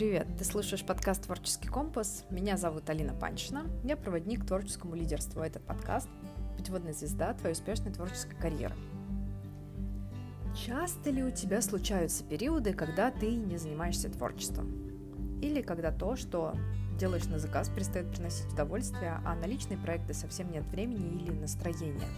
привет! Ты слушаешь подкаст «Творческий компас». Меня зовут Алина Панчина. Я проводник к творческому лидерству. Этот подкаст – путеводная звезда твоей успешной творческой карьеры. Часто ли у тебя случаются периоды, когда ты не занимаешься творчеством? Или когда то, что делаешь на заказ, перестает приносить удовольствие, а на личные проекты совсем нет времени или настроения?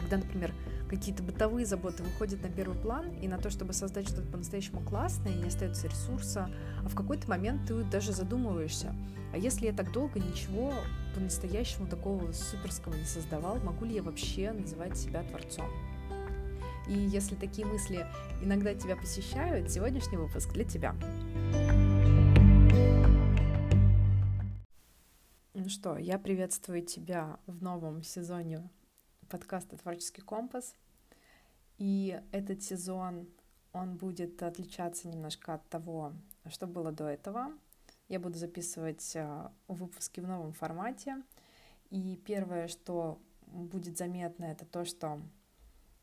Когда, например, какие-то бытовые заботы выходят на первый план, и на то, чтобы создать что-то по-настоящему классное, не остается ресурса, а в какой-то момент ты даже задумываешься, а если я так долго ничего по-настоящему такого суперского не создавал, могу ли я вообще называть себя творцом? И если такие мысли иногда тебя посещают, сегодняшний выпуск для тебя. Ну что, я приветствую тебя в новом сезоне подкаста «Творческий компас». И этот сезон, он будет отличаться немножко от того, что было до этого. Я буду записывать а, выпуски в новом формате. И первое, что будет заметно, это то, что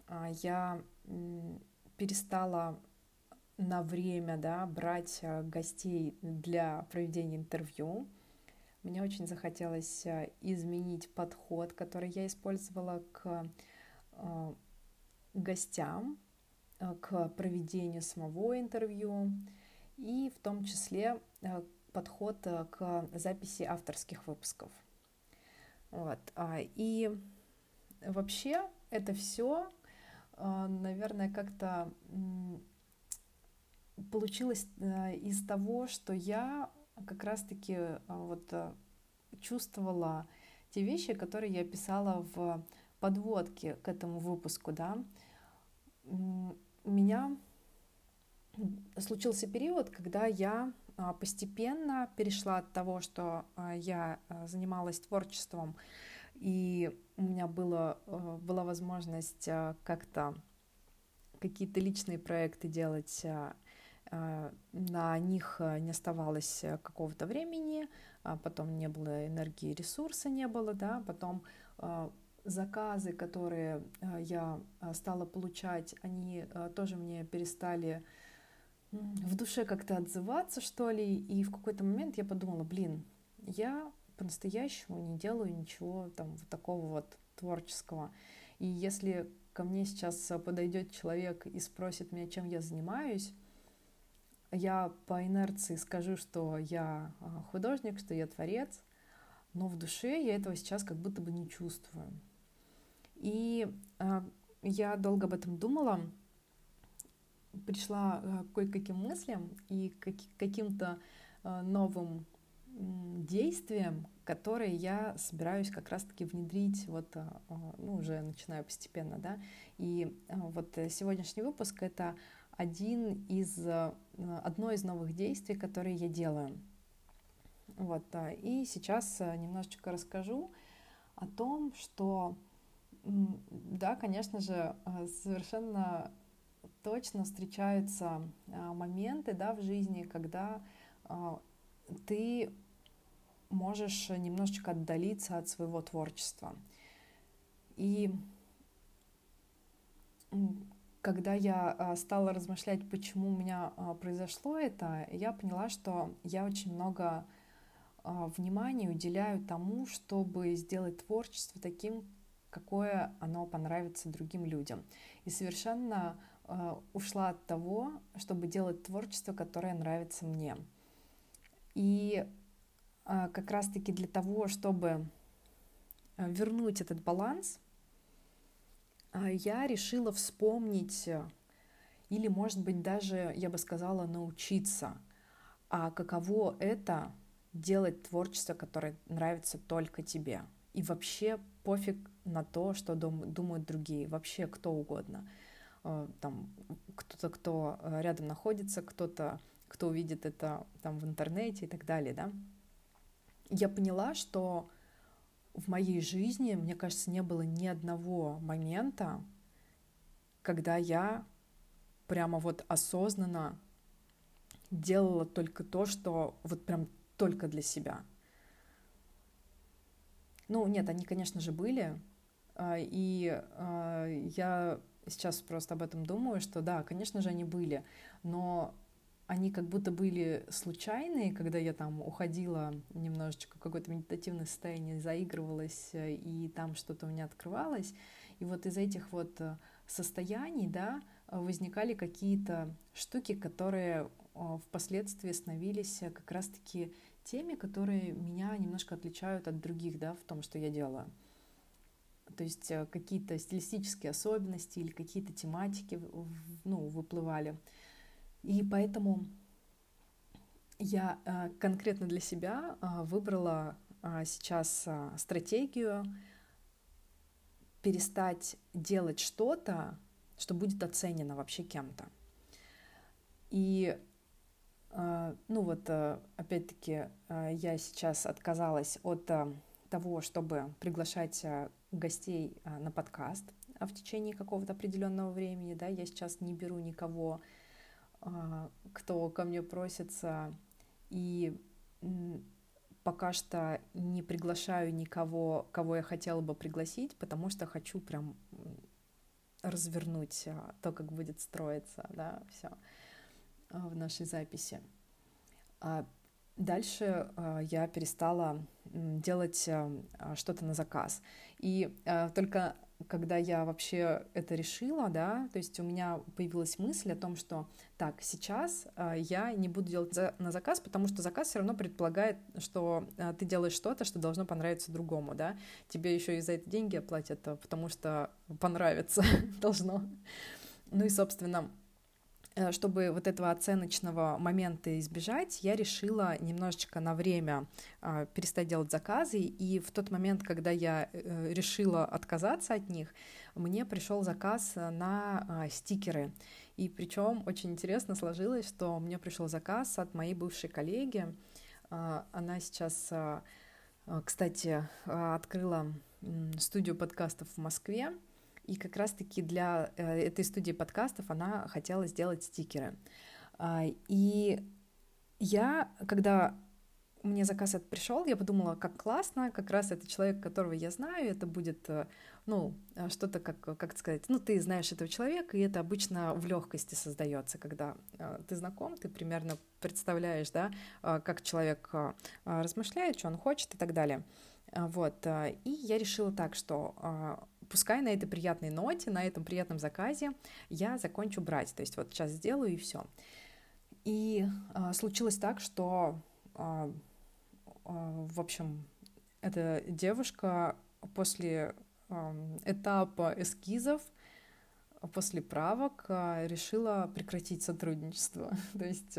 а, я перестала на время да, брать а, гостей для проведения интервью. Мне очень захотелось э, изменить подход, который я использовала к э, гостям, э, к проведению самого интервью и в том числе подход к записи авторских выпусков. Вот. А, и вообще это все, наверное, как-то получилось из того, что я как раз-таки а, вот а, чувствовала те вещи, которые я писала в подводке к этому выпуску, да. У меня случился период, когда я а, постепенно перешла от того, что я занималась творчеством, и у меня было, была возможность как-то какие-то личные проекты делать Э, на них э, не оставалось э, какого-то времени, а потом не было энергии, ресурса не было, да, потом заказы, которые я стала получать, они тоже мне перестали в душе как-то отзываться, что ли, и в какой-то момент я подумала, блин, я по-настоящему не делаю ничего там вот такого вот творческого. И если ко мне сейчас подойдет человек и спросит меня, чем я занимаюсь, я по инерции скажу, что я а, художник, что я творец, но в душе я этого сейчас как будто бы не чувствую. И а, я долго об этом думала, пришла а, к кое-каким мыслям и к каким-то новым действиям, которые я собираюсь как раз-таки внедрить, вот, ну, уже начинаю постепенно, да, и вот сегодняшний выпуск — это один из, э, одно из новых действий, которые я делаю. Вот, и сейчас э, немножечко расскажу о том, что, да, конечно же, э, совершенно точно встречаются моменты, да, в жизни, когда ты можешь немножечко отдалиться от своего творчества. И когда я а, стала размышлять, почему у меня а, произошло это, я поняла, что я очень много а, внимания уделяю тому, чтобы сделать творчество таким, какое оно понравится другим людям. И совершенно ушла от того, чтобы делать творчество, которое нравится мне. И как раз-таки для того, чтобы вернуть этот баланс, я решила вспомнить э, или, может быть, даже, я бы сказала, научиться, а каково это делать творчество, которое нравится только тебе. И вообще пофиг на то, что думают другие, вообще кто угодно. Э, там кто-то, кто э, рядом находится, кто-то, кто увидит это там в интернете и так далее, да. Я поняла, что в моей жизни, мне кажется, не было ни одного момента, когда я прямо вот осознанно делала только то, что вот прям только для себя. Ну, нет, они, конечно же, были. А, и а, я сейчас просто об этом думаю, что да, конечно же, они были. Но они как будто были случайные, когда я там уходила немножечко в какое-то медитативное состояние, заигрывалась, э, и там что-то у меня открывалось. И вот из этих вот э, состояний, да, возникали какие-то штуки, которые впоследствии становились как раз-таки теми, которые меня немножко отличают от других, да, в том, что я делаю. То есть э, какие-то стилистические особенности или какие-то тематики ну, выплывали. И поэтому я э, конкретно для себя э, выбрала сейчас стратегию перестать делать что-то, что будет оценено вообще кем-то. И ну вот, опять-таки, я сейчас отказалась от того, чтобы приглашать гостей на подкаст в течение какого-то определенного времени, да, я сейчас не беру никого, кто ко мне просится, и пока что не приглашаю никого, кого я хотела бы пригласить, потому что хочу прям развернуть то, как будет строиться, да, все в нашей записи. Дальше я перестала делать что-то на заказ. И только когда я вообще это решила, да, то есть у меня появилась мысль о том, что так, сейчас э, я не буду делать за, на заказ, потому что заказ все равно предполагает, что э, ты делаешь что-то, что должно понравиться другому, да, тебе еще и за это деньги оплатят, потому что понравится должно. Ну и, собственно, чтобы вот этого оценочного момента избежать, я решила немножечко на время а, перестать делать заказы, и в тот момент, когда я э, решила отказаться от них, мне пришел заказ на а, стикеры. И причем очень интересно сложилось, что мне пришел заказ от моей бывшей коллеги. А, она сейчас, кстати, открыла студию подкастов в Москве, и как раз-таки для э, этой студии подкастов она хотела сделать стикеры. А, и я, когда мне заказ этот пришел, я подумала, как классно, как раз это человек, которого я знаю, это будет, э, ну, э, что-то, как, как сказать, ну, ты знаешь этого человека, и это обычно в легкости создается, когда ты знаком, ты примерно представляешь, да, как человек размышляет, что он хочет и так далее. Вот, и я решила так, что пускай на этой приятной ноте, на этом приятном заказе я закончу брать. То есть вот сейчас сделаю и все. И а, случилось так, что, а, а, в общем, эта девушка после а, этапа эскизов, после правок а, решила прекратить сотрудничество. То есть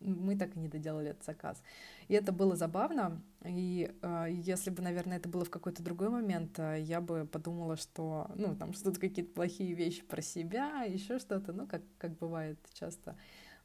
мы так и не доделали этот заказ. И это было забавно. И э, если бы, наверное, это было в какой-то другой момент, э, я бы подумала, что, ну, там что-то какие-то плохие вещи про себя, еще что-то, ну, как, как бывает часто,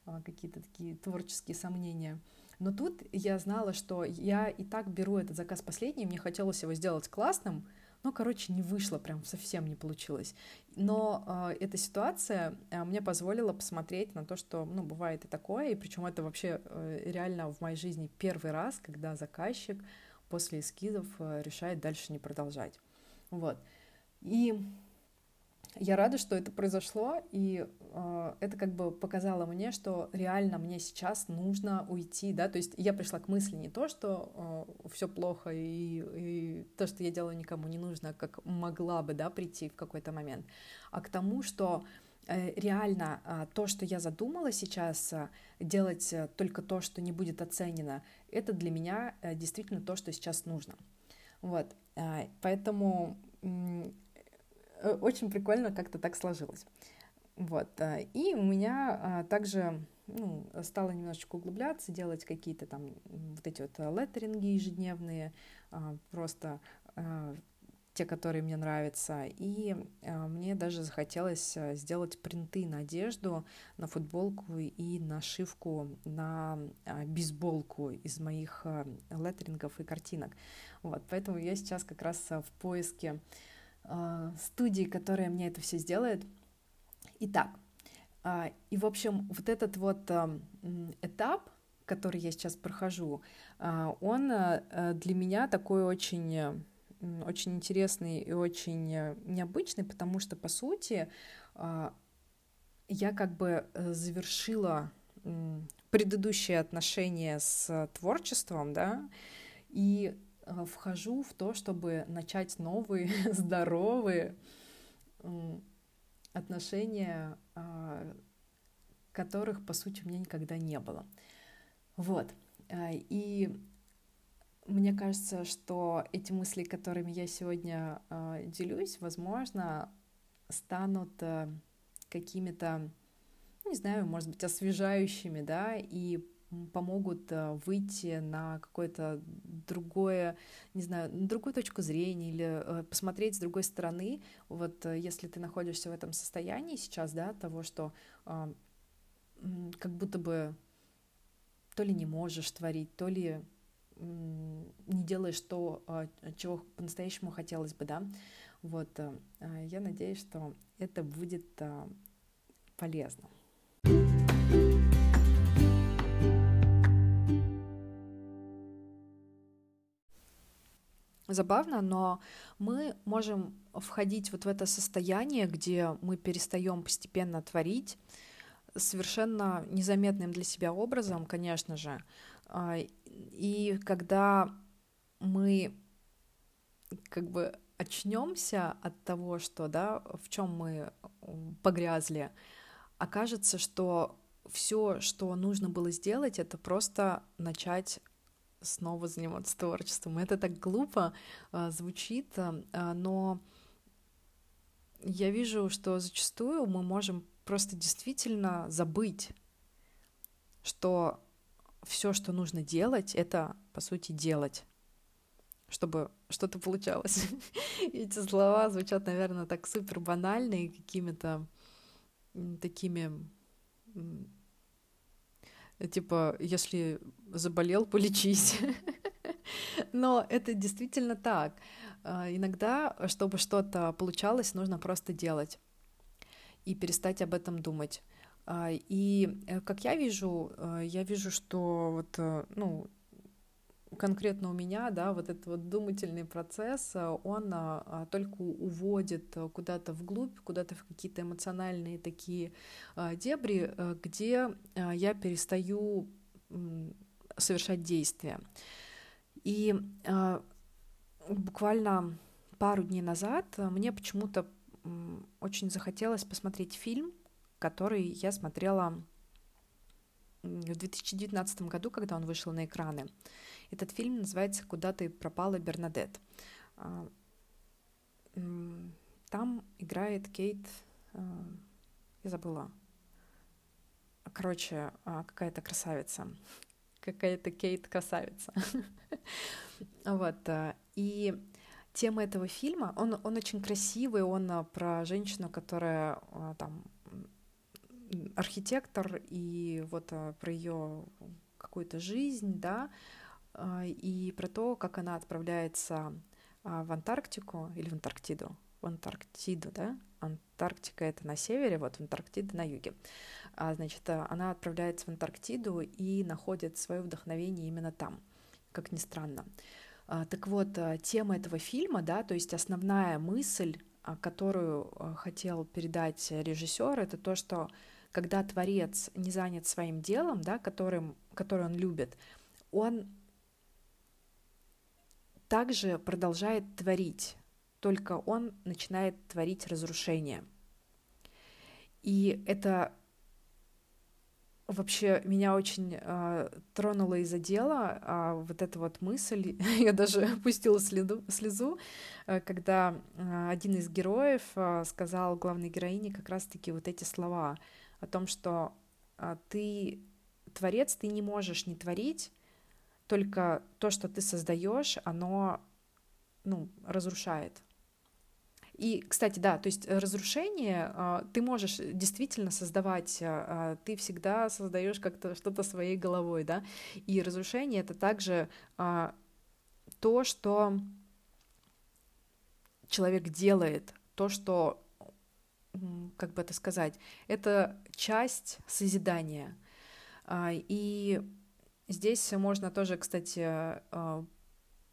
э, какие-то такие творческие сомнения. Но тут я знала, что я и так беру этот заказ последний, мне хотелось его сделать классным, ну, короче, не вышло, прям совсем не получилось. Но э, эта ситуация э, мне позволила посмотреть на то, что, ну, бывает и такое, и причем это вообще э, реально в моей жизни первый раз, когда заказчик после эскизов э, решает дальше не продолжать. Вот. И я рада, что это произошло, и это как бы показало мне, что реально мне сейчас нужно уйти, да, то есть я пришла к мысли не то, что э, все плохо и, и то, что я делаю, никому не нужно, как могла бы, да, прийти в какой-то момент, а к тому, что э, реально э, то, что я задумала сейчас, э, делать э, только то, что не будет оценено, это для меня э, действительно то, что сейчас нужно. Вот, э, поэтому Э, очень прикольно как-то так сложилось. Вот. Э, и у меня а, также ну, стало немножечко углубляться, делать какие-то там вот эти вот леттеринги ежедневные, а, просто те, которые мне нравятся. И мне даже захотелось сделать принты на одежду, на футболку и нашивку на бейсболку из моих леттерингов и картинок. Вот, поэтому я сейчас как раз в поиске э, студии, которая мне это все сделает. Итак, э, и в общем вот этот вот э, этап, который я сейчас прохожу, э, он э, для меня такой очень очень интересный и очень необычный, потому что, по сути, я как бы завершила предыдущие отношения с творчеством, да, и э, вхожу в то, чтобы начать новые, здоровые отношения, а, которых, по сути, у меня никогда не было. Вот. А, и мне кажется, что эти мысли, которыми я сегодня а, делюсь, возможно, станут э, какими-то, не знаю, может быть, освежающими, да, и помогут э, выйти на какое-то другое, не знаю, на другую точку зрения или э, посмотреть с другой стороны. Вот если ты находишься в этом состоянии сейчас, да, того, что как будто бы то ли не можешь творить, то ли не делаешь то, а, чего по-настоящему хотелось бы, да, вот, э, а, я надеюсь, что это будет а, полезно. Забавно, но мы можем входить вот в это состояние, где мы перестаем постепенно творить, совершенно незаметным для себя образом, конечно же. А, и когда мы как бы очнемся от того, что, да, в чем мы погрязли, окажется, что все, что нужно было сделать, это просто начать снова заниматься творчеством. Это так глупо а, звучит, а, но я вижу, что зачастую мы можем просто действительно забыть, что все, что нужно делать, это, по сути, делать чтобы что-то получалось. Эти слова звучат, наверное, так супер банальные, какими-то такими типа, если заболел, полечись. Но это действительно так. А, иногда, чтобы что-то получалось, нужно просто делать и перестать об этом думать. А, и э, как я вижу, э, я вижу, что вот, э, ну, конкретно у меня, да, вот этот вот думательный процесс, он а, только уводит куда-то вглубь, куда-то в какие-то эмоциональные такие а, дебри, где я перестаю совершать действия. И буквально пару дней назад мне почему-то очень захотелось посмотреть фильм, который я смотрела в 2019 году, когда он вышел на экраны. Этот фильм называется «Куда ты пропала, Бернадет». А, там играет Кейт... А, я забыла. Короче, а, какая-то красавица. Какая-то Кейт красавица. Вот. И тема этого фильма, он, он очень красивый, он про женщину, которая там архитектор, и вот про ее какую-то жизнь, да, и про то, как она отправляется в Антарктику или в Антарктиду, в Антарктиду, да, Антарктика это на севере, вот Антарктида на юге. А, значит, она отправляется в Антарктиду и находит свое вдохновение именно там, как ни странно. А, так вот, а, тема этого фильма, да, то есть основная мысль, а, которую хотел передать режиссер, это то, что когда творец не занят своим делом, да, которым, который он любит, он также продолжает творить, только он начинает творить разрушение. И это вообще меня очень э, тронула и задела э, вот эта вот мысль. Я даже пустила следу, слезу, э, когда э, один из героев э, сказал главной героине как раз-таки вот эти слова о том, что э, ты творец, ты не можешь не творить, только то, что ты создаешь, оно ну, разрушает. И, кстати, да, то есть разрушение а, ты можешь действительно создавать, а, а, ты всегда создаешь как-то что-то своей головой, да, и разрушение это также то, что человек делает, то, что, как бы это сказать, это часть созидания. И здесь можно тоже, кстати,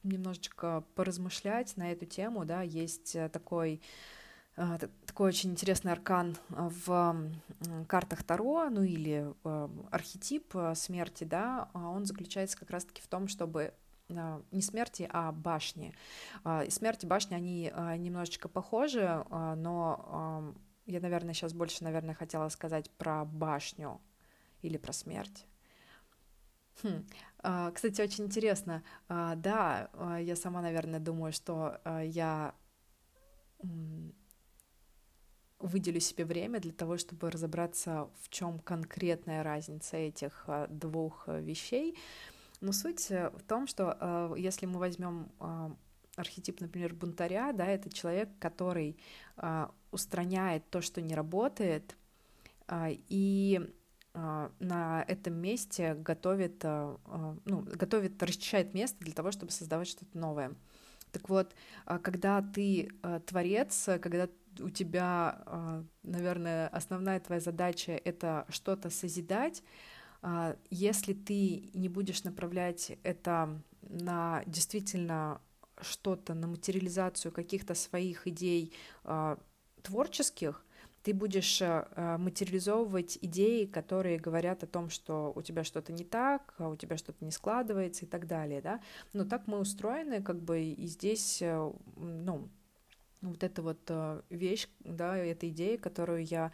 немножечко поразмышлять на эту тему, да, есть э, такой а, такой очень интересный аркан в картах Таро, ну или архетип смерти, да, он заключается как раз-таки в том, чтобы не смерти, а башни. Смерть и башни, они немножечко похожи, но я, наверное, сейчас больше, наверное, хотела сказать про башню или про смерть. Хм. Кстати, очень интересно. Да, я сама, наверное, думаю, что я выделю себе время для того, чтобы разобраться, в чем конкретная разница этих двух вещей. Но суть э, в том, что если мы возьмем архетип, например, бунтаря, да, это человек, который устраняет то, что не работает, и а, на этом месте готовит, а, а, ну, готовит, расчищает место для того, чтобы создавать что-то новое. Так вот, когда ты творец, когда у тебя, наверное, основная твоя задача — это что-то созидать, если ты не будешь направлять это на действительно что-то, на материализацию каких-то своих идей творческих, ты будешь э, э, материализовывать идеи, которые говорят о том, что у тебя что-то не так, а у тебя что-то не складывается и так далее, да. Но так мы устроены, как бы, и здесь, э, ну, вот эта вот вещь, да, эта идея, которую я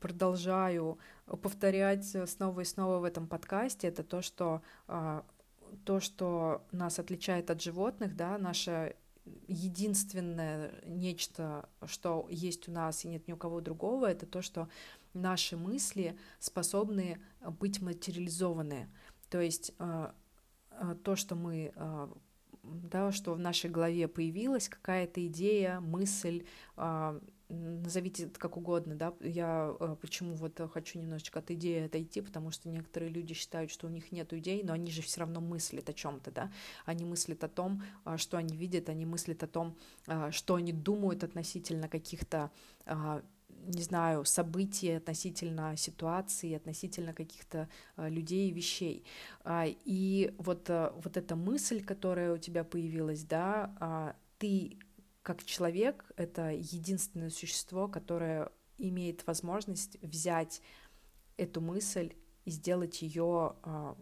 продолжаю повторять снова и снова в этом подкасте, это то, что то, что нас отличает от животных, да, наша единственное нечто, что есть у нас и нет ни у кого другого, это то, что наши мысли способны быть материализованы. То есть э, э, то, что мы э, да, что в нашей голове появилась какая-то идея, мысль, назовите это как угодно, да, я э, почему вот хочу немножечко от идеи отойти, потому что некоторые люди считают, что у них нет идей, но они же все равно мыслят о чем-то, да, они мыслят о том, а, что они видят, они мыслят о том, а, что они думают относительно каких-то а, не знаю, событий, относительно ситуации, относительно каких-то людей и вещей. И вот, вот эта мысль, которая у тебя появилась, да, ты как человек — это единственное существо, которое имеет возможность взять эту мысль и сделать ее а,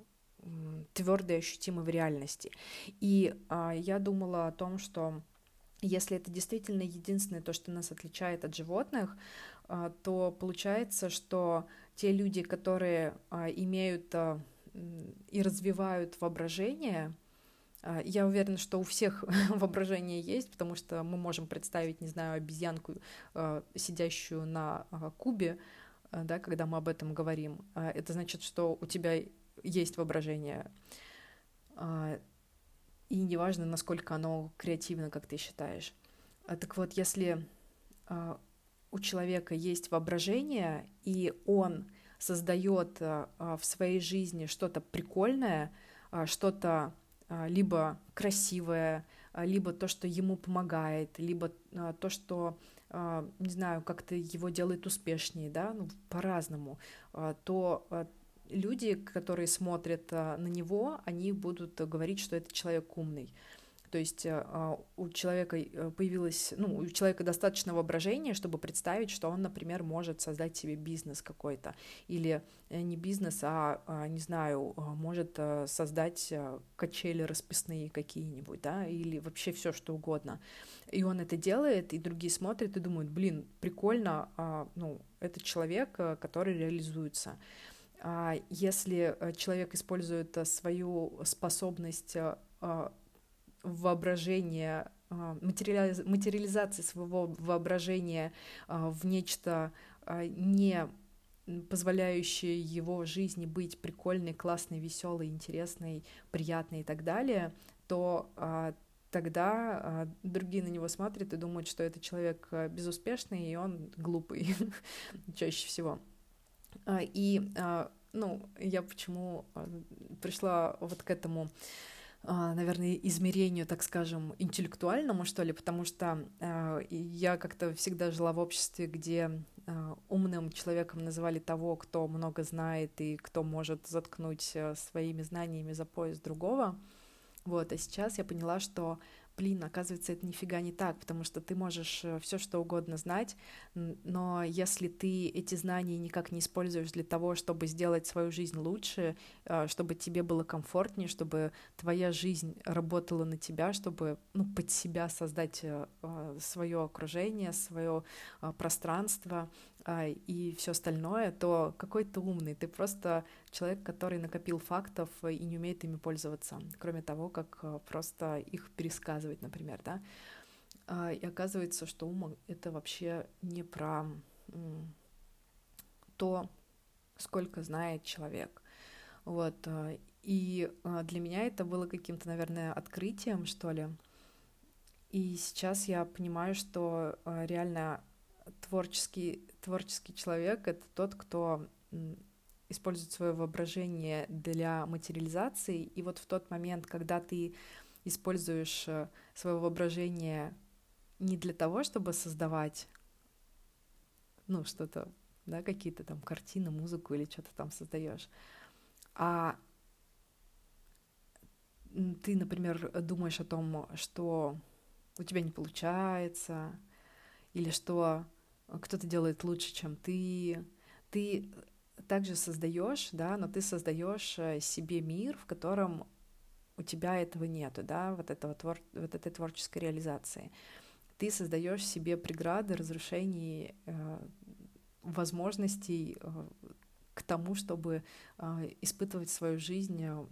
твердой, ощутимой в реальности. И а, я думала о том, что если это действительно единственное то, что нас отличает от животных, а, то получается, что те люди, которые имеют и развивают воображение, я уверена, что у всех воображение есть, потому что мы можем представить, не знаю, обезьянку, а, сидящую на а, кубе, да, когда мы об этом говорим. Это значит, что у тебя есть воображение. И неважно, насколько оно креативно, как ты считаешь. Так вот, если у человека есть воображение, и он создает в своей жизни что-то прикольное, что-то а, либо красивое, а, либо то, что ему помогает, либо а, то, что, не знаю, как-то его делает успешнее, да, ну, по-разному, то люди, которые смотрят на него, они будут говорить, что это человек умный. То есть э, а, у человека э, появилось, ну, у человека достаточно воображения, чтобы представить, что он, например, может создать себе бизнес какой-то, или э, не бизнес, а, а не знаю, может создать качели расписные какие-нибудь, да, или вообще все что угодно. И он это делает, и другие смотрят и думают, блин, прикольно, а, ну, это человек, который реализуется. Если человек использует свою способность воображение, а, материализации своего воображения а, в нечто а, не позволяющее его жизни быть прикольной, классной, веселой, интересной, приятной и так далее, то тогда другие на него смотрят и думают, что это человек безуспешный, и он глупый чаще всего. И, ну, я почему пришла вот к этому наверное, измерению, так скажем, интеллектуальному, что ли, потому что э, я как-то всегда жила в обществе, где э, умным человеком называли того, кто много знает и кто может заткнуть э, своими знаниями за пояс другого. Вот, а сейчас я поняла, что блин, оказывается, это нифига не так, потому что ты можешь э, все что угодно знать, но если ты эти знания никак не используешь для того, чтобы сделать свою жизнь лучше, э, чтобы тебе было комфортнее, чтобы твоя жизнь работала на тебя, чтобы ну, под себя создать э, свое окружение, свое пространство, и все остальное, то какой ты умный, ты просто человек, который накопил фактов и не умеет ими пользоваться, кроме того, как а, просто их пересказывать, например, да. А, и оказывается, что ум — это вообще не про то, сколько знает человек. Вот. И для меня это было каким-то, наверное, открытием, что ли. И сейчас я понимаю, что реально творческий, творческий человек — это тот, кто использует свое воображение для материализации, и вот в тот момент, когда ты используешь э, свое воображение не для того, чтобы создавать, ну, что-то, да, какие-то там картины, музыку или что-то там создаешь, а ты, например, думаешь о том, что у тебя не получается, или что кто-то делает лучше, чем ты. Ты также создаешь, да, но ты создаешь э, себе мир, в котором у тебя этого нету, да, вот, этого твор... вот этой творческой реализации. Ты создаешь себе преграды, разрушений, э, возможностей э, к тому, чтобы э, испытывать свою жизнь э,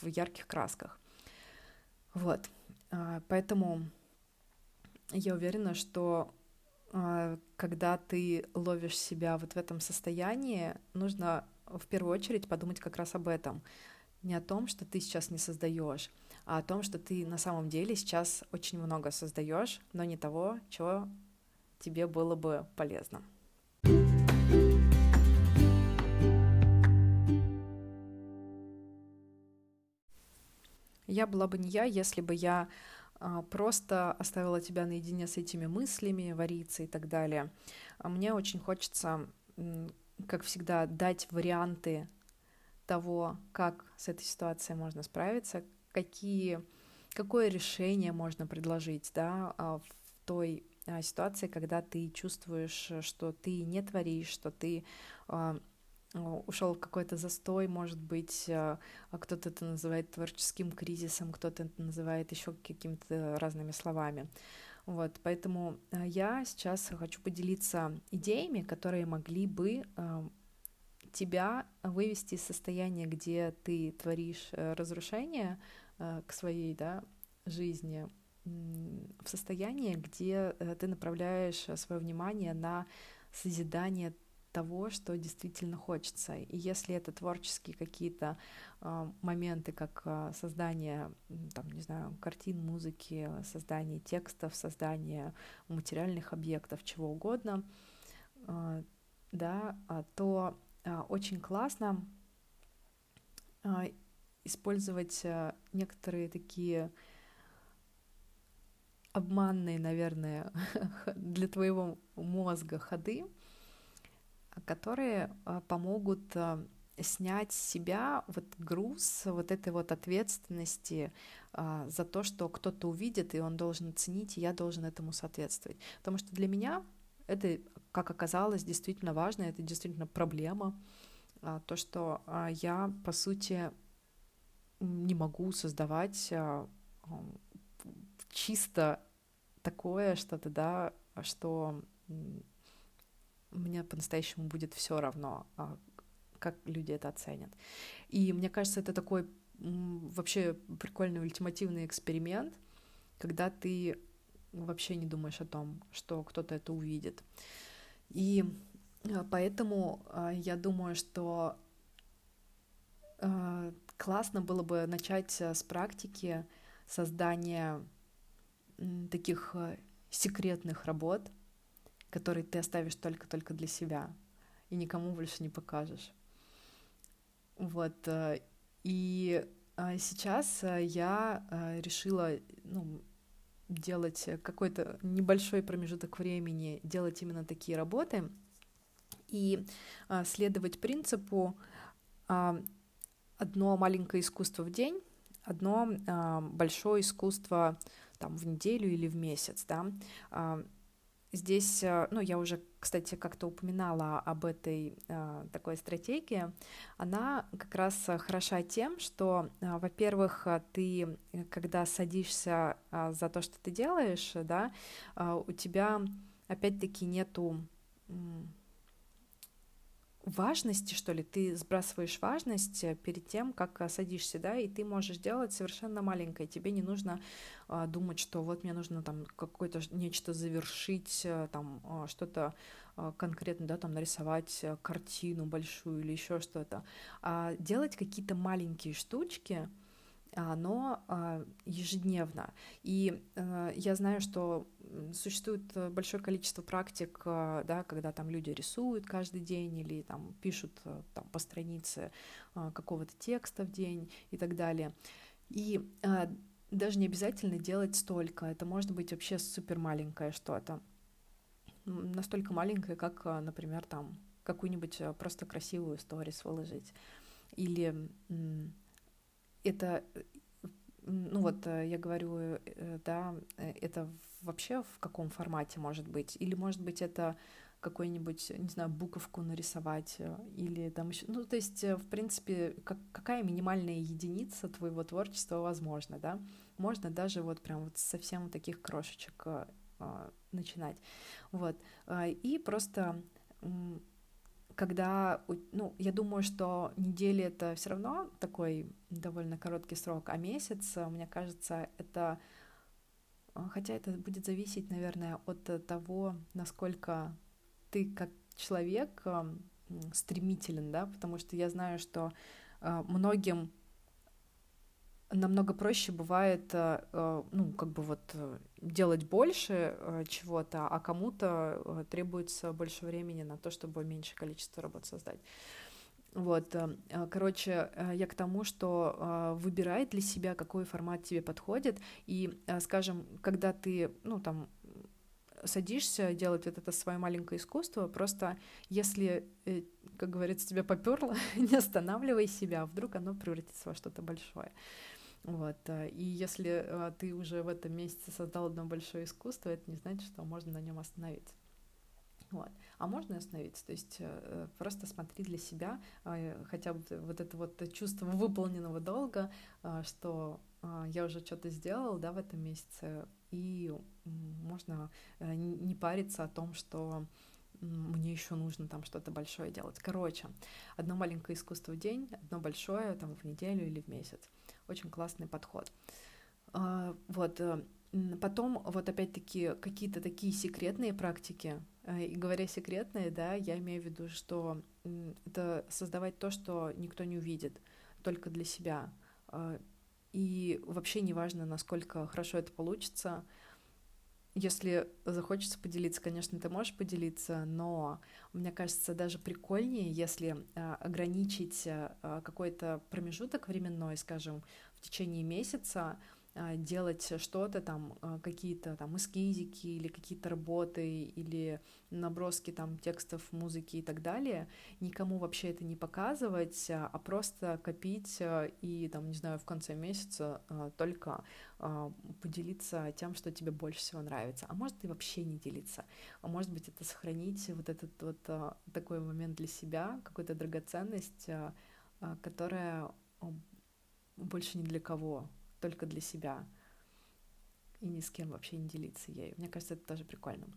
в ярких красках. Вот. Э, поэтому я уверена, что когда ты ловишь себя вот в этом состоянии, нужно в первую очередь подумать как раз об этом. Не о том, что ты сейчас не создаешь, а о том, что ты на самом деле сейчас очень много создаешь, но не того, чего тебе было бы полезно. Я была бы не я, если бы я а, просто оставила тебя наедине с этими мыслями, вариться и так далее. А мне очень хочется, как всегда, дать варианты того, как с этой ситуацией можно справиться, какие, какое решение можно предложить да, а, в той ситуации, когда ты чувствуешь, что ты не творишь, что ты ушел какой-то застой, может быть, а, а кто-то это называет творческим кризисом, кто-то это называет еще какими-то разными словами. Вот, поэтому а, я сейчас хочу поделиться идеями, которые могли бы тебя вывести из состояния, где ты творишь э, разрушение к своей да, жизни, в состояние, где э, ты направляешь э, свое внимание на созидание того, что действительно хочется. И если это творческие какие-то э, моменты, как э, создание, там, не знаю, картин, музыки, создание текстов, создание материальных объектов, чего угодно, э, да, то очень классно использовать некоторые такие обманные, наверное, для твоего мозга ходы, которые а, помогут а, снять с себя вот груз вот этой вот ответственности а, за то, что кто-то увидит, и он должен оценить, и я должен этому соответствовать. Потому что для меня это, как оказалось, действительно важно, это действительно проблема, то, что я, по сути, не могу создавать чисто такое что-то, да, что мне по-настоящему будет все равно, а, как люди это оценят. И мне кажется, это такой вообще прикольный ультимативный эксперимент, когда ты вообще не думаешь о том, что кто-то это увидит. И а, поэтому а, я думаю, что классно было бы начать с практики создания таких секретных работ, который ты оставишь только-только для себя и никому больше не покажешь. Вот. Э, и э, сейчас э, я решила ну, делать какой-то небольшой промежуток времени, делать именно такие работы и следовать принципу одно маленькое искусство в день, одно большое искусство там в неделю или в месяц, да. Здесь, э, ну, я уже, кстати, как-то упоминала об этой э, такой стратегии. Она как раз хороша тем, что, э, во-первых, ты, когда садишься э, за то, что ты делаешь, да, э, у тебя опять-таки нету важности, что ли, ты сбрасываешь важность э, перед тем, как э, садишься, да, и ты можешь делать совершенно маленькое, тебе не нужно а, думать, что вот мне нужно там какое-то нечто завершить, э, там а, что-то а, конкретно, да, там нарисовать картину большую или еще что-то, а делать какие-то маленькие штучки, но ежедневно. И я знаю, что существует э, большое количество практик, э, да, когда там люди рисуют каждый день или там пишут э, там, по странице какого-то текста в день и так далее. И даже не обязательно делать столько, это может быть вообще супер маленькое что-то, настолько маленькое, как, например, там какую-нибудь просто красивую сторис выложить. Или это ну вот я говорю, да, это вообще в каком формате может быть? Или, может быть, это какой-нибудь, не знаю, буковку нарисовать, э, или там еще, ну, то есть, э, в принципе, как, какая минимальная единица твоего творчества возможна, да? Можно даже вот прям вот совсем таких крошечек э, э, начинать, вот, и просто когда, ну, я думаю, что недели это все равно такой довольно короткий срок, а месяц, мне кажется, это а, хотя это будет зависеть, наверное, от э, того, насколько ты как человек стремителен, да, потому что я знаю, что многим намного проще бывает, э, э, ну, как бы вот делать больше чего-то, а кому-то требуется больше времени на то, чтобы меньшее количество работ создать. Вот, э, э, короче, э, я к тому, что выбирай для себя, какой формат тебе подходит, и, скажем, когда ты, ну, там, садишься делать вот это свое маленькое искусство, просто если, как говорится, тебя поперло, не останавливай себя, вдруг оно превратится во что-то большое. Вот. И если ты уже в этом месяце создал одно большое искусство, это не значит, что можно на нем остановиться. Вот. А можно остановиться, то есть э, просто смотри для себя э, хотя бы вот это вот чувство выполненного долга, э, что я уже что-то сделал, да, в этом месяце, и можно не париться о том, что мне еще нужно там что-то большое делать. Короче, одно маленькое искусство в день, одно большое там в неделю или в месяц. Очень классный подход. Вот, Потом, вот опять-таки, какие-то такие секретные практики, э, и говоря секретные, да, я имею в виду, что это создавать то, что никто не увидит, только для себя. А, и вообще не важно, насколько хорошо это получится. Если захочется поделиться, конечно, ты можешь поделиться, но мне кажется, даже прикольнее, если а, ограничить а, какой-то промежуток временной, скажем, в течение месяца, делать что-то там, а, какие-то там эскизики или какие-то работы или наброски там текстов, музыки и так далее, никому вообще это не показывать, а, а просто копить и там, не знаю, в конце месяца только поделиться тем, что тебе больше всего нравится. А может и вообще не делиться. А может быть это сохранить вот этот вот такой момент для себя, какую-то драгоценность, которая больше ни для кого только для себя и ни с кем вообще не делиться ею. Мне кажется, это тоже прикольно.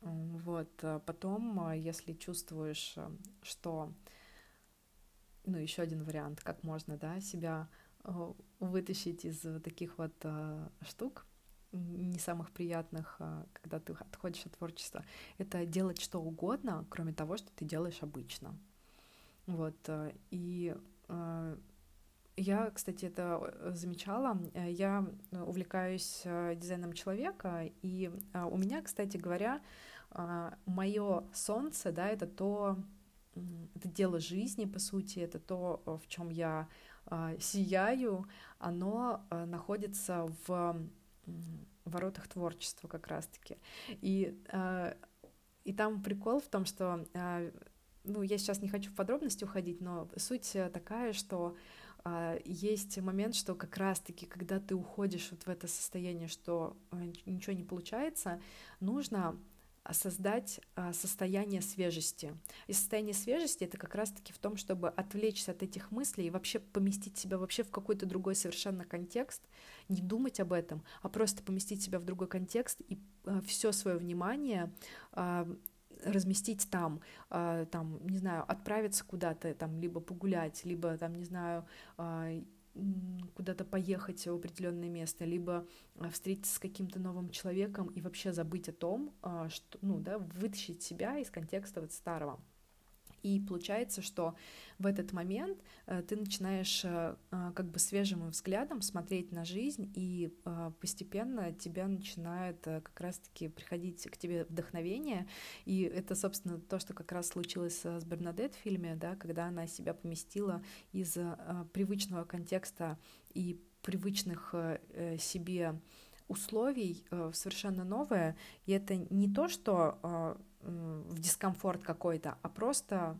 Вот, а потом, а, если чувствуешь, а, что, ну, еще один вариант, как можно, да, себя вытащить из таких вот штук, не самых приятных, когда ты отходишь от творчества, это делать что угодно, кроме того, что ты делаешь обычно. Вот, и я, кстати, это э, замечала. Э, я увлекаюсь э, дизайном человека, и у меня, кстати говоря, мое солнце, да, это то, это дело жизни, по сути, это то, в чем я сияю, оно находится в воротах творчества как раз-таки. И, и там прикол в том, что, ну, я сейчас не хочу в подробности уходить, но суть такая, что есть момент, что как раз-таки, когда ты уходишь вот в это состояние, что э, ничего не получается, нужно создать а, состояние свежести. И состояние свежести это как раз-таки в том, чтобы отвлечься от этих мыслей и вообще поместить себя вообще в какой-то другой совершенно контекст, не думать об этом, а просто поместить себя в другой контекст и а, все свое внимание а, разместить там, там, не знаю, отправиться куда-то, там, либо погулять, либо, там, не знаю, куда-то поехать в определенное место, либо а, встретиться с каким-то новым человеком и вообще забыть о том, а, что, ну, да, вытащить себя из контекста вот старого. И получается, что в этот момент э, ты начинаешь э, а, как бы свежим взглядом смотреть на жизнь, и постепенно тебя начинает э, как раз-таки приходить к тебе вдохновение. И это, собственно, то, что как раз случилось с Бернадет в фильме, да, когда она себя поместила из привычного контекста и привычных себе условий в совершенно новое. И это не то, что в дискомфорт какой-то, а просто,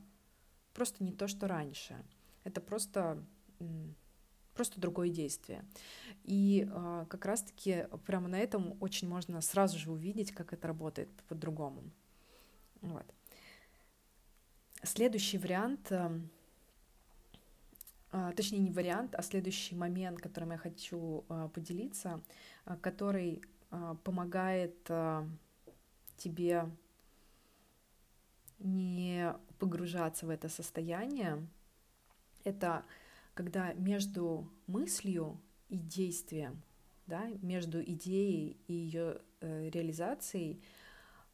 просто не то, что раньше. Это просто, просто другое действие. И э, как раз-таки прямо на этом очень можно сразу же увидеть, как это работает по-другому. Вот. Следующий вариант, э, э, точнее не вариант, а следующий момент, которым я хочу э, поделиться, который помогает тебе не погружаться в это состояние, это когда между мыслью и действием, да, между идеей и ее э, реализацией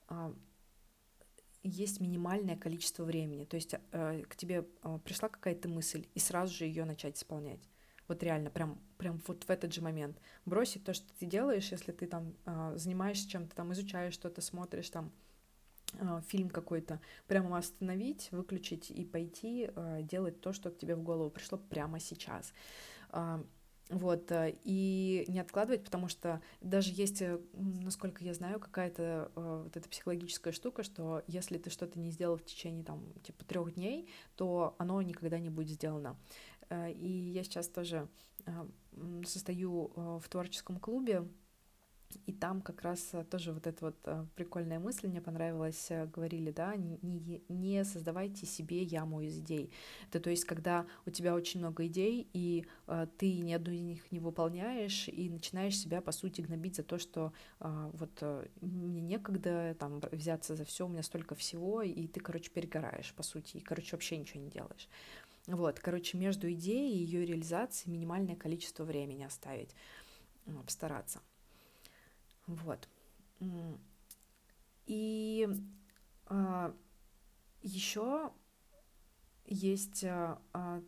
э, есть минимальное количество времени. То есть э, к тебе э, пришла какая-то мысль, и сразу же ее начать исполнять. Вот реально, прям, прям вот в этот же момент. Бросить то, что ты делаешь, если ты там э, занимаешься чем-то, там изучаешь что-то, смотришь там, фильм какой-то, прямо остановить, выключить и пойти а, делать то, что к тебе в голову пришло прямо сейчас. А, вот, и не откладывать, потому что даже есть, э, насколько я знаю, какая-то вот эта психологическая штука, что если ты что-то не сделал в течение, там, типа, трех дней, то оно никогда не будет сделано. И я сейчас тоже состою в творческом клубе, и там как раз э, тоже вот эта вот э, прикольная мысль мне понравилась, э, говорили, да, не, не создавайте себе яму из идей. Это то есть, когда у тебя очень много идей, и э, ты ни одну из них не выполняешь, и начинаешь себя, по сути, гнобить за то, что э, вот э, мне некогда там взяться за все, у меня столько всего, и ты, короче, перегораешь, по сути, и, короче, вообще ничего не делаешь. Вот, короче, между идеей и ее реализацией минимальное количество времени оставить, постараться. Вот. И а, еще есть а, а,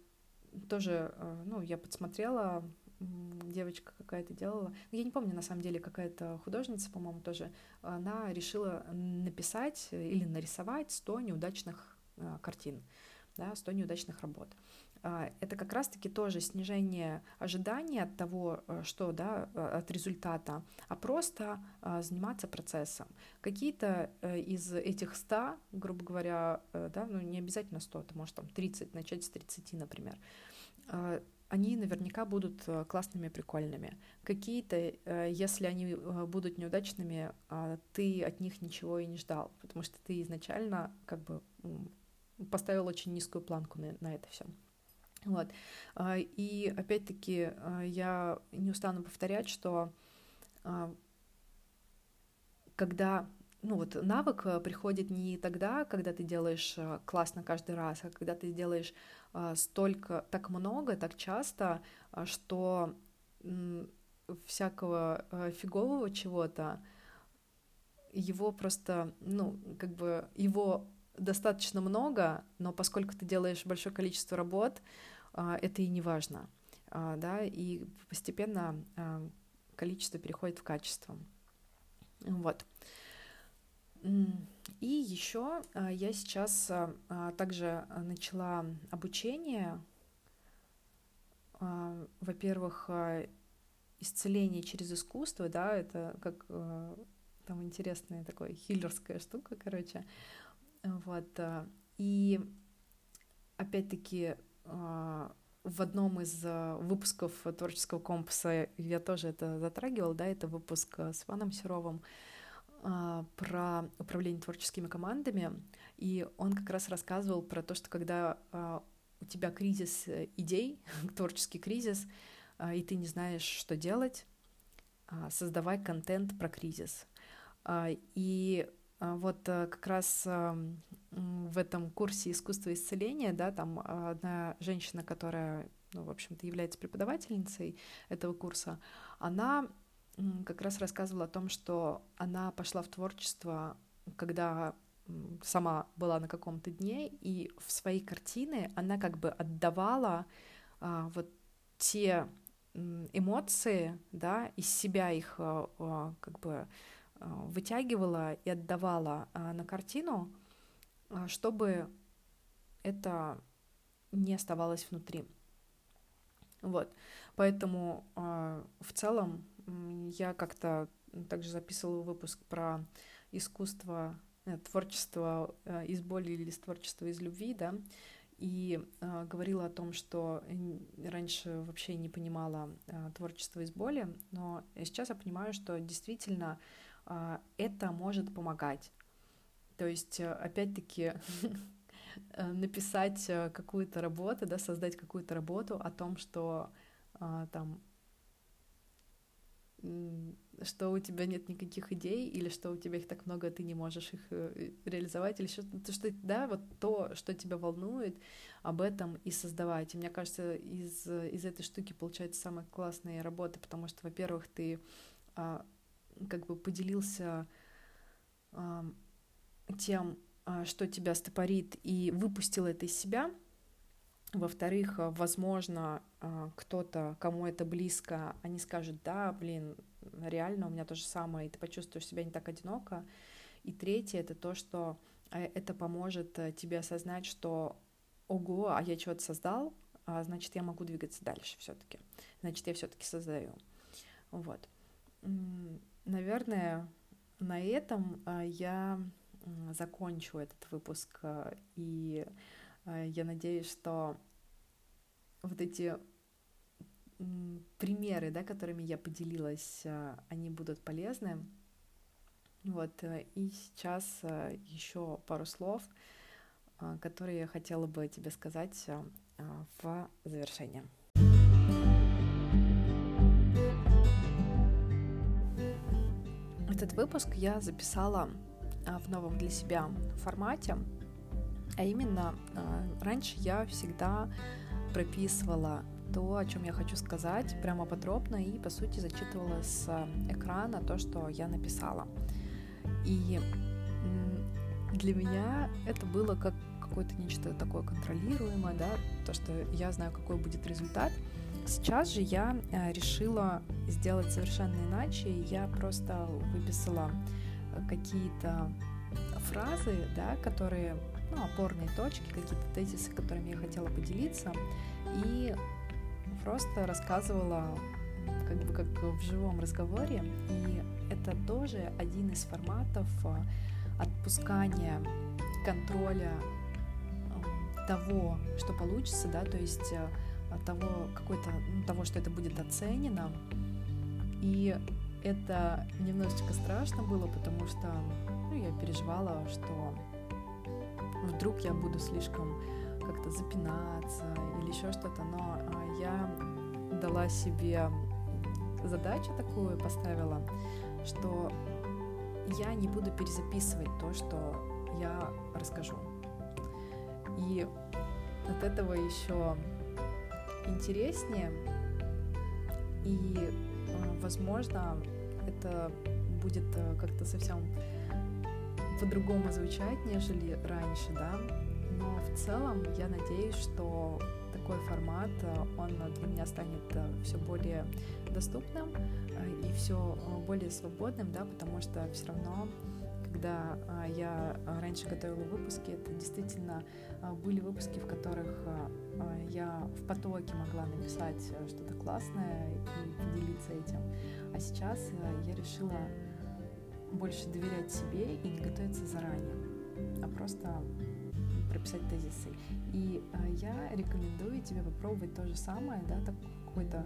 тоже, а, ну, я подсмотрела, девочка какая-то делала, ну, я не помню, на самом деле, какая-то художница, по-моему, тоже, она решила написать или нарисовать 100 неудачных а, картин, да, 100 неудачных работ. А, это как раз-таки тоже снижение ожиданий от того, э, что, да, э, от результата, а просто а, заниматься процессом. Какие-то э, из этих 100, грубо говоря, да, ну не обязательно 100, ты можешь там 30, начать с 30, например, а, они наверняка будут классными, прикольными. Какие-то, если они будут неудачными, ты от них ничего и не ждал, потому что ты изначально как бы поставил очень низкую планку на, на это все. Вот. А, и опять-таки а, я не устану повторять, что а, когда ну вот навык приходит не тогда, когда ты делаешь классно каждый раз, а когда ты делаешь столько, так много, так часто, что всякого фигового чего-то, его просто, ну, как бы его достаточно много, но поскольку ты делаешь большое количество работ, это и не важно, а, да, и постепенно а, количество переходит в качество. Вот. И еще я сейчас также начала обучение, во-первых, исцеление через искусство, да, это как там интересная такая хиллерская штука, короче, вот, и опять-таки а, в одном из выпусков творческого компаса я тоже это затрагивала, да, это выпуск с Иваном Серовым про управление творческими командами, и он как раз рассказывал про то, что когда у тебя кризис э, идей, творческий кризис, и ты не знаешь, что делать, создавай контент про кризис. И вот э, как раз в этом курсе искусства исцеления, да, там одна женщина, которая, ну, в общем-то, является преподавательницей этого курса, она как раз рассказывала о том, что она пошла в творчество, когда сама была на каком-то дне, и в свои картины она как бы отдавала а, вот те эмоции, да, из себя их а, а, как бы а, вытягивала и отдавала а, на картину, а, чтобы это не оставалось внутри. Вот, поэтому э, в целом я как-то также записывала выпуск про искусство, э, творчество э, из боли или творчество из любви, да, и э, говорила о том, что раньше вообще не понимала э, творчество из боли, но сейчас я понимаю, что действительно э, это может помогать. То есть, э, опять-таки, э, написать э, какую-то работу, да, создать какую-то работу о том, что там что у тебя нет никаких идей, или что у тебя их так много, ты не можешь их реализовать, или что-то, что, да, вот то, что тебя волнует, об этом и создавать. И мне кажется, из, из этой штуки получается самая классная работа, потому что, во-первых, ты а, как бы поделился а, тем, а, что тебя стопорит, и выпустил это из себя. Во-вторых, а, возможно, а, кто-то, кому это близко, они скажут, да, блин, реально, у меня то же самое, и ты почувствуешь себя не так одиноко. И третье — это то, что это поможет тебе осознать, что ого, а я что-то создал, а значит, я могу двигаться дальше все-таки. Значит, я все-таки создаю. Вот. Наверное, на этом я закончу этот выпуск, э, и э, я надеюсь, что вот эти примеры, да, которыми я поделилась, э, они будут полезны. Вот, и сейчас еще пару слов, которые я хотела бы тебе сказать в завершение. Этот выпуск я записала а, в новом для себя формате. А именно, а, раньше я всегда прописывала то, о чем я хочу сказать, прямо подробно и, по сути, зачитывала с экрана то, что я написала. И для меня это было как какое-то нечто такое контролируемое, да, то, что я знаю, какой будет результат. Сейчас же я а, решила сделать совершенно иначе. Я просто выписала какие-то фразы, да, которые, ну, опорные точки, какие-то тезисы, которыми я хотела поделиться, и просто рассказывала как бы как в живом разговоре, и это тоже один из форматов а, отпускания контроля того, что получится, да, то есть а, того какой-то ну, того, что это будет оценено, и это немножечко страшно было, потому что ну, я переживала, что вдруг я буду слишком как-то запинаться или еще что-то, но а, я дала себе задачу такую, поставила, что я не буду перезаписывать то, что я расскажу. И от этого еще интереснее. И возможно, это будет э, как-то совсем по-другому звучать, нежели раньше, да, но в целом я надеюсь, что такой формат, э, он для меня станет э, все более доступным и все более свободным, да, потому что все равно когда а, я а, раньше готовила выпуски, это действительно а, были выпуски, в которых я в потоке могла написать что-то классное и поделиться этим. А сейчас я решила больше доверять себе и не готовиться заранее, а просто прописать тезисы. И я рекомендую тебе попробовать то же самое, да, так, какой-то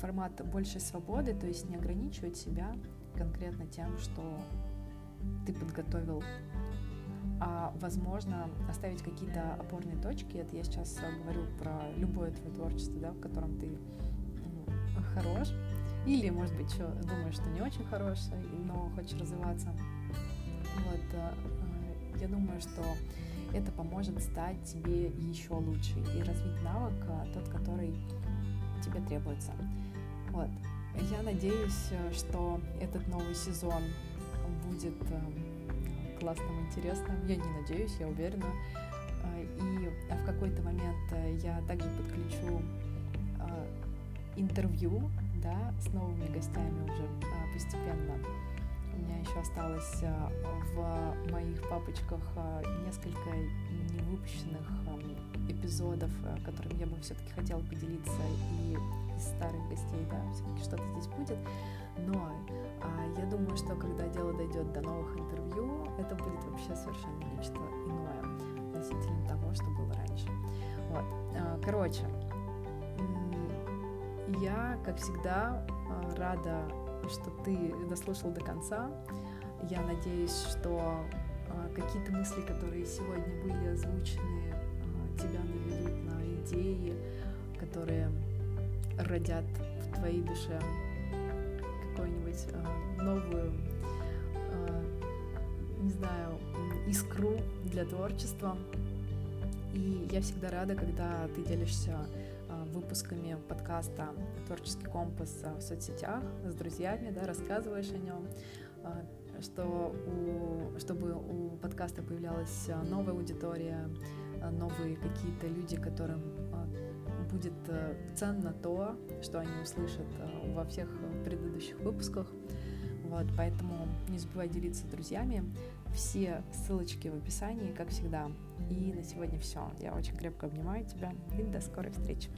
формат большей свободы, то есть не ограничивать себя конкретно тем, что ты подготовил, а возможно оставить какие-то опорные точки. Это я сейчас говорю про любое твое творчество, да, в котором ты хорош, или, может быть, еще думаешь, что не очень хорош, но хочешь развиваться. Вот, э, я думаю, что это поможет стать тебе еще лучше и развить навык, э, тот, который тебе требуется. Вот. Я надеюсь, э, что этот новый сезон будет э, классным, интересным. Я не надеюсь, я уверена. Э, и в какой-то момент я также подключу интервью да, с новыми гостями уже постепенно. У меня еще осталось в моих папочках несколько невыпущенных эпизодов, которыми я бы все-таки хотела поделиться, и из старых гостей, да, все-таки что-то здесь будет. Но а, я думаю, что когда дело дойдет до новых интервью, это будет вообще совершенно нечто иное относительно того, что было раньше. Вот. А, короче, я, как всегда, а, рада, что ты дослушал до конца. Я надеюсь, что какие-то мысли, которые сегодня были озвучены, тебя наведут на идеи, которые родят в твоей душе какую-нибудь э, новую, э, не знаю, искру для творчества. И я всегда рада, когда ты делишься э, выпусками подкаста «Творческий компас» в соцсетях с друзьями, да, рассказываешь о нем, что у, чтобы у подкаста появлялась новая аудитория, новые какие-то люди, которым будет ценно то, что они услышат во всех предыдущих выпусках. Вот, поэтому не забывай делиться с друзьями. Все ссылочки в описании, как всегда. И на сегодня все. Я очень крепко обнимаю тебя и до скорой встречи.